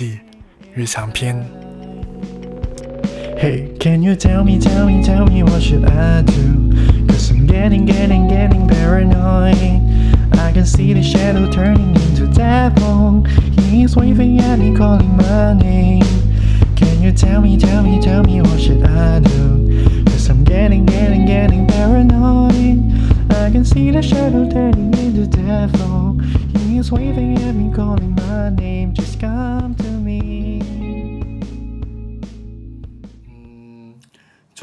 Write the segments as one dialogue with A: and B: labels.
A: 计日常篇。
B: Hey, can you tell me, tell me, tell me what should I do? Cause I'm getting, getting, getting paranoid. I can see the shadow turning into devil. He's waving at me, calling my name. Can you tell me, tell me, tell me what should I do? Cause I'm getting, getting, getting paranoid. I can see the shadow turning into devil. He's waving at me, calling my name.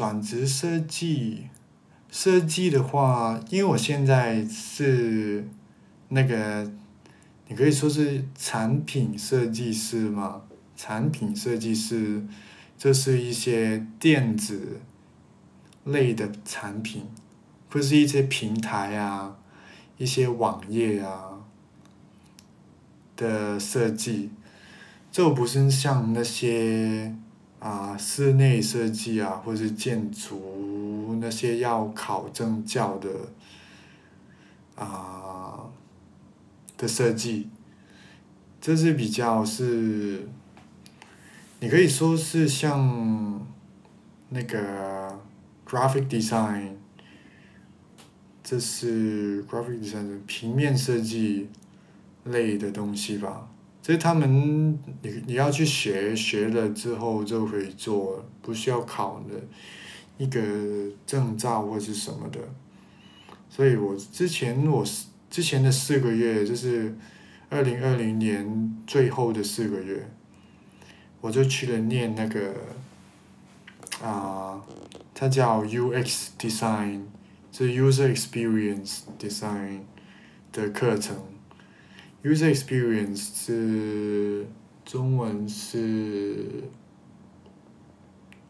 A: 转职设计，设计的话，因为我现在是那个，你可以说是产品设计师嘛。产品设计师，这是一些电子类的产品，或是一些平台啊，一些网页啊的设计。这不是像那些啊室内设计啊，或是建筑那些要考证教的啊的设计，这是比较是，你可以说是像那个 graphic design，这是 graphic design 平面设计类的东西吧。所以他们你你要去学学了之后就可以做，不需要考的一个证照或是什么的。所以我之前我之前的四个月就是二零二零年最后的四个月，我就去了念那个啊，它叫 UX design，是 user experience design 的课程。User experience 是中文是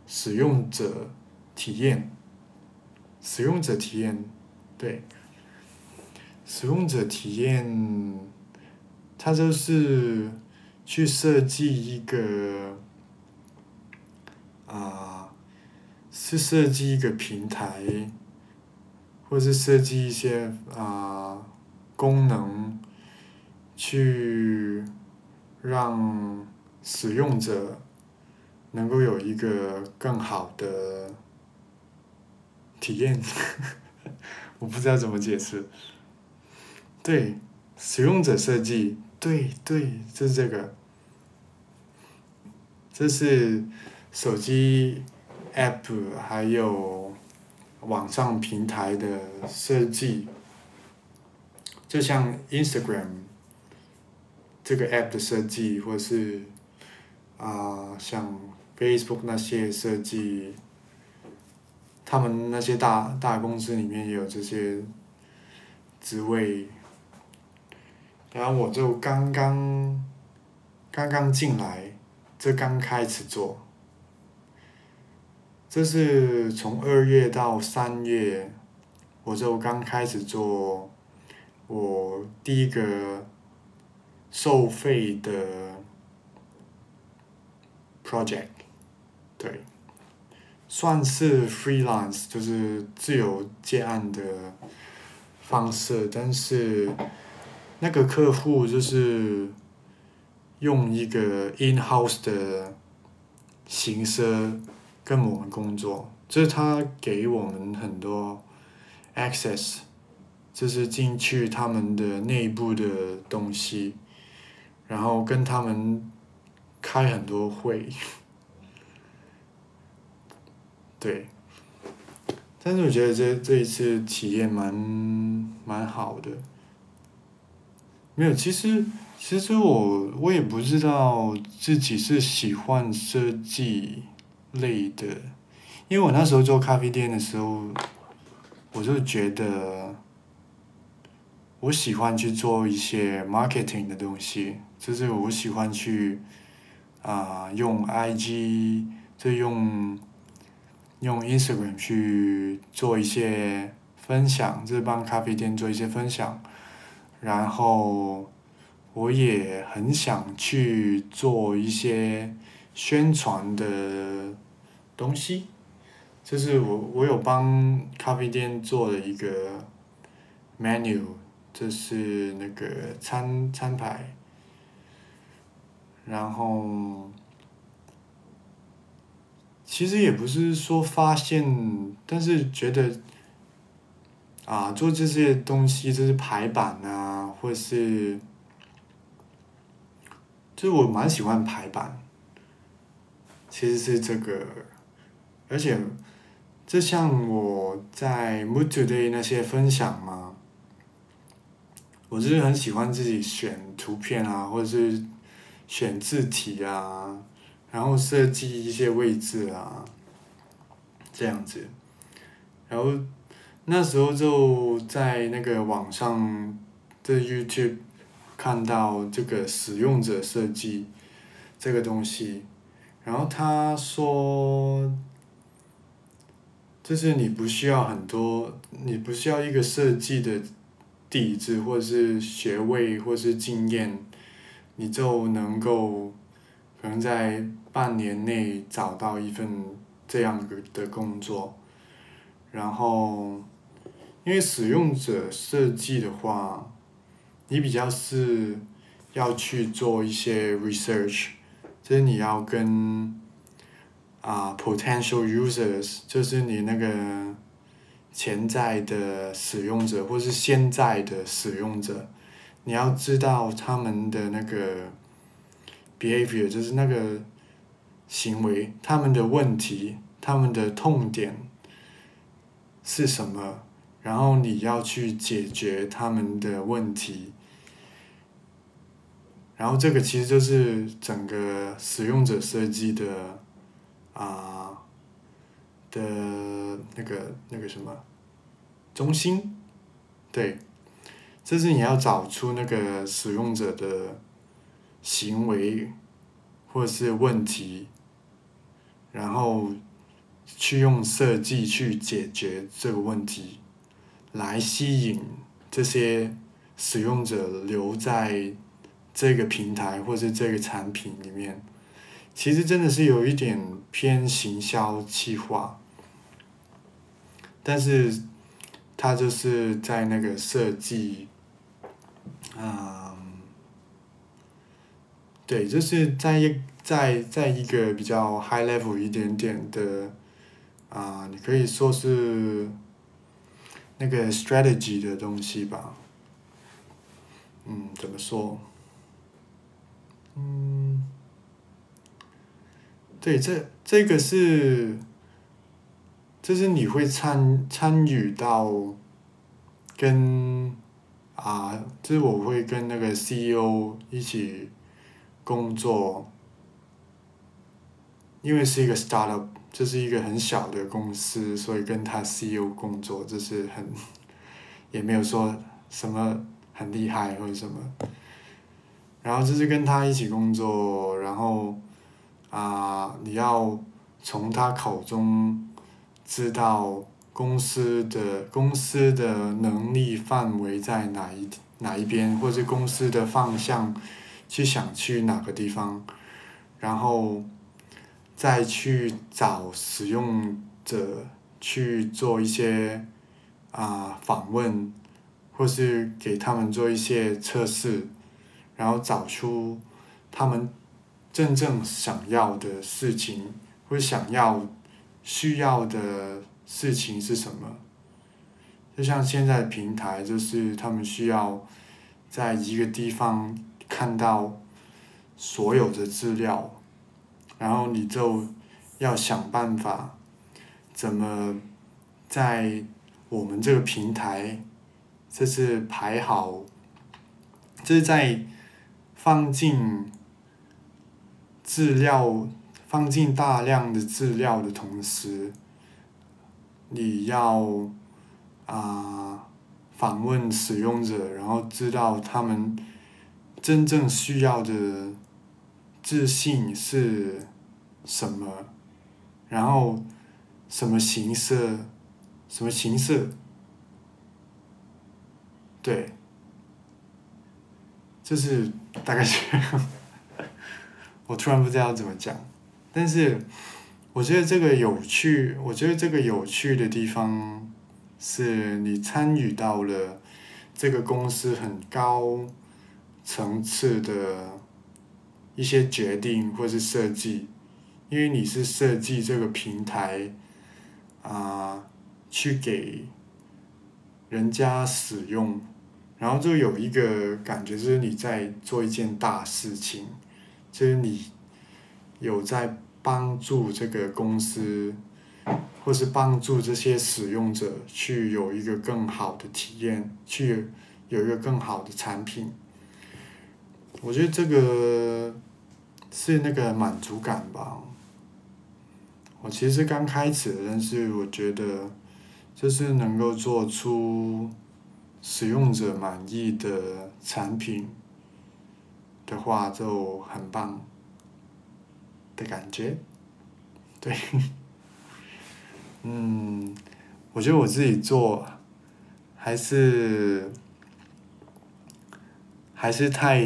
A: 使用者体验，使用者体验，对，使用者体验，它就是去设计一个啊，是设计一个平台，或是设计一些啊功能。去让使用者能够有一个更好的体验，我不知道怎么解释。对，使用者设计，对对，就是这个。这是手机 App 还有网上平台的设计，就像 Instagram。这个 app 的设计，或是啊、像 Facebook 那些设计，他们那些大大公司里面也有这些职位，然后我就刚刚刚刚进来，这刚开始做，这是从二月到三月，我就刚开始做我第一个。收费的 project，对，算是 freelance，就是自由接案的方式，但是那个客户就是用一个 in house 的形式跟我们工作，就是他给我们很多 access，就是进去他们的内部的东西。然后跟他们开很多会，对，但是我觉得这这一次体验蛮蛮好的。没有，其实其实我我也不知道自己是喜欢设计类的，因为我那时候做咖啡店的时候，我就觉得我喜欢去做一些 marketing 的东西。就是我喜欢去啊、用 IG，就用用 Instagram 去做一些分享，就是帮咖啡店做一些分享。然后我也很想去做一些宣传的东西，就是我我有帮咖啡店做了一个 menu，这是那个餐餐牌。然后其实也不是说发现，但是觉得啊，做这些东西就是排版啊，或是就是我蛮喜欢排版，其实是这个，而且就像我在 Mood Today 那些分享嘛，我就是很喜欢自己选图片啊，或者是选字体啊，然后设计一些位置啊，这样子，然后那时候就在那个网上在 YouTube 看到这个使用者设计这个东西，然后他说，就是你不需要很多，你不需要一个设计的底子或是学位或是经验，你就能够可能在半年内找到一份这样的的工作，然后，因为使用者设计的话，你比较是要去做一些 research，就是你要跟啊 potential users，就是你那个潜在的使用者或是现在的使用者，你要知道他们的那个 behavior，就是那个行为，他们的问题，他们的痛点是什么，然后你要去解决他们的问题。然后这个其实就是整个使用者设计的啊的那个那个什么中心，对，这是你要找出那个使用者的行为或者是问题，然后去用设计去解决这个问题，来吸引这些使用者留在这个平台或者这个产品里面，其实真的是有一点偏行销企划，但是他就是在那个设计，嗯，对，就是在一在在一个比较 high level 一点点的，啊，你可以说是那个 strategy 的东西吧，嗯，怎么说？嗯，对，这这个是，就是你会参参与到，跟，啊，就是我会跟那个 CEO 一起工作，因为是一个 startup，这是一个很小的公司，所以跟他 CEO 工作，这是很，也没有说什么很厉害或者什么。然后就是跟他一起工作，然后，啊，你要从他口中知道公司的公司的能力范围在哪一哪一边，或者公司的方向，去想去哪个地方，然后，再去找使用者去做一些啊访问，或是给他们做一些测试。然后找出他们真正想要的事情，或想要需要的事情是什么？就像现在平台，就是他们需要在一个地方看到所有的资料，然后你就要想办法怎么在我们这个平台，这是排好，这是在。放进资料，放进大量的资料的同时，你要啊访问使用者，然后知道他们真正需要的自信是什么，然后什么形式，什么形式，对。就是大概是，我突然不知道怎么讲，但是我觉得这个有趣，我觉得这个有趣的地方是你参与到了这个公司很高层次的一些决定或是设计，因为你是设计这个平台啊，去给人家使用，然后就有一个感觉，就是你在做一件大事情，就是你有在帮助这个公司，或是帮助这些使用者去有一个更好的体验，去有一个更好的产品。我觉得这个是那个满足感吧。我其实刚开始，但是我觉得，就是能够做出使用者满意的产品的话，就很棒的感觉。对，嗯，我觉得我自己做还是还是太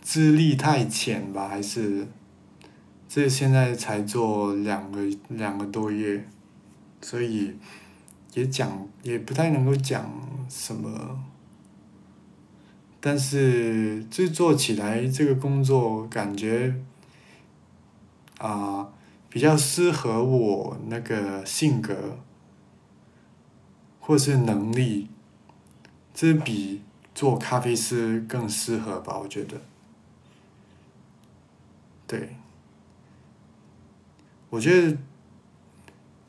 A: 资历太浅吧，还是这现在才做两个两个多月，所以也讲也不太能够讲什么，但是这做起来这个工作感觉啊、比较适合我那个性格或是能力，这比做咖啡师更适合吧，我觉得。对，我觉得，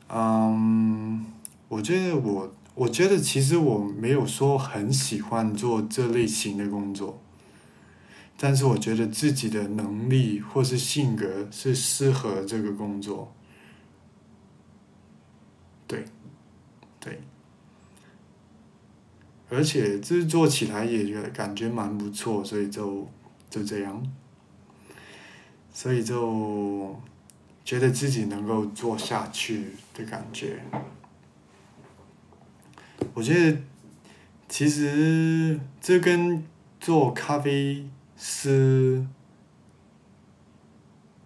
A: 嗯，我觉得我，我觉得其实我没有说很喜欢做这类型的工作，但是我觉得自己的能力或是性格是适合这个工作。对，对，而且这做起来也感觉蛮不错，所以就就这样。所以就觉得自己能够做下去的感觉。我觉得其实这跟做咖啡师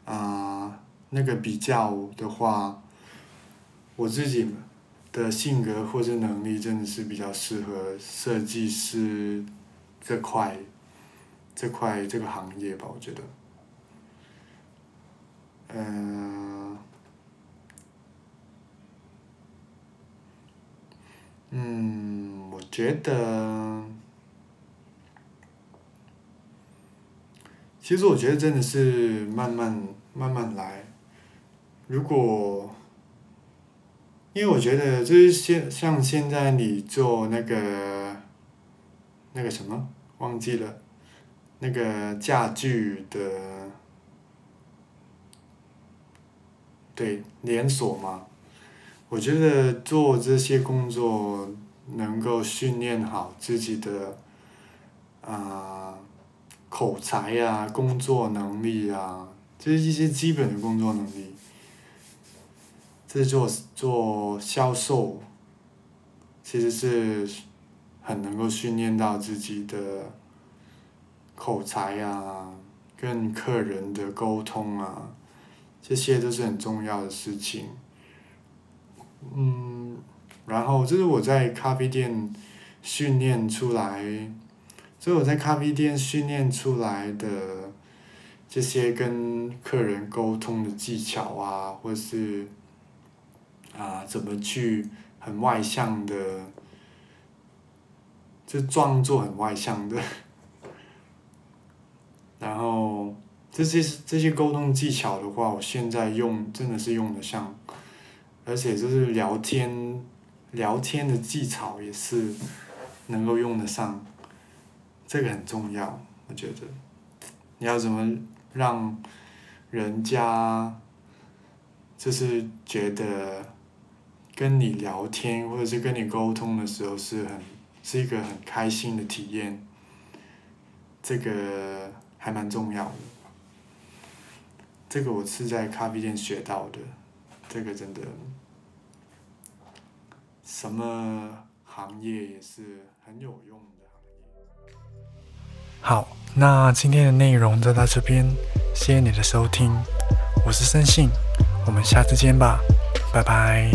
A: 啊、那个比较的话，我自己的性格或者能力真的是比较适合设计师这块这块这个行业吧，我觉得。嗯，嗯，我觉得，其实我觉得真的是慢慢慢慢来。如果，因为我觉得就是现像现在你做那个那个什么忘记了，那个家具的。对连锁嘛，我觉得做这些工作能够训练好自己的啊、口才呀、工作能力呀，这是一些基本的工作能力。这做做销售，其实是很能够训练到自己的口才呀，跟客人的沟通啊。这些都是很重要的事情。嗯，然后这是我在咖啡店训练出来，这是我在咖啡店训练出来的这些跟客人沟通的技巧啊，或是啊怎么去很外向的，就装作很外向的，然后。这些这些沟通技巧的话，我现在用真的是用的上，而且就是聊天，聊天的技巧也是能够用得上，这个很重要，我觉得。你要怎么让人家就是觉得跟你聊天或者是跟你沟通的时候是很是一个很开心的体验，这个还蛮重要的。这个我是在咖啡店学到的，这个真的，什么行业也是很有用的行业。
B: 好，那今天的内容就到这边，谢谢你的收听，我是森信，我们下次见吧，拜拜。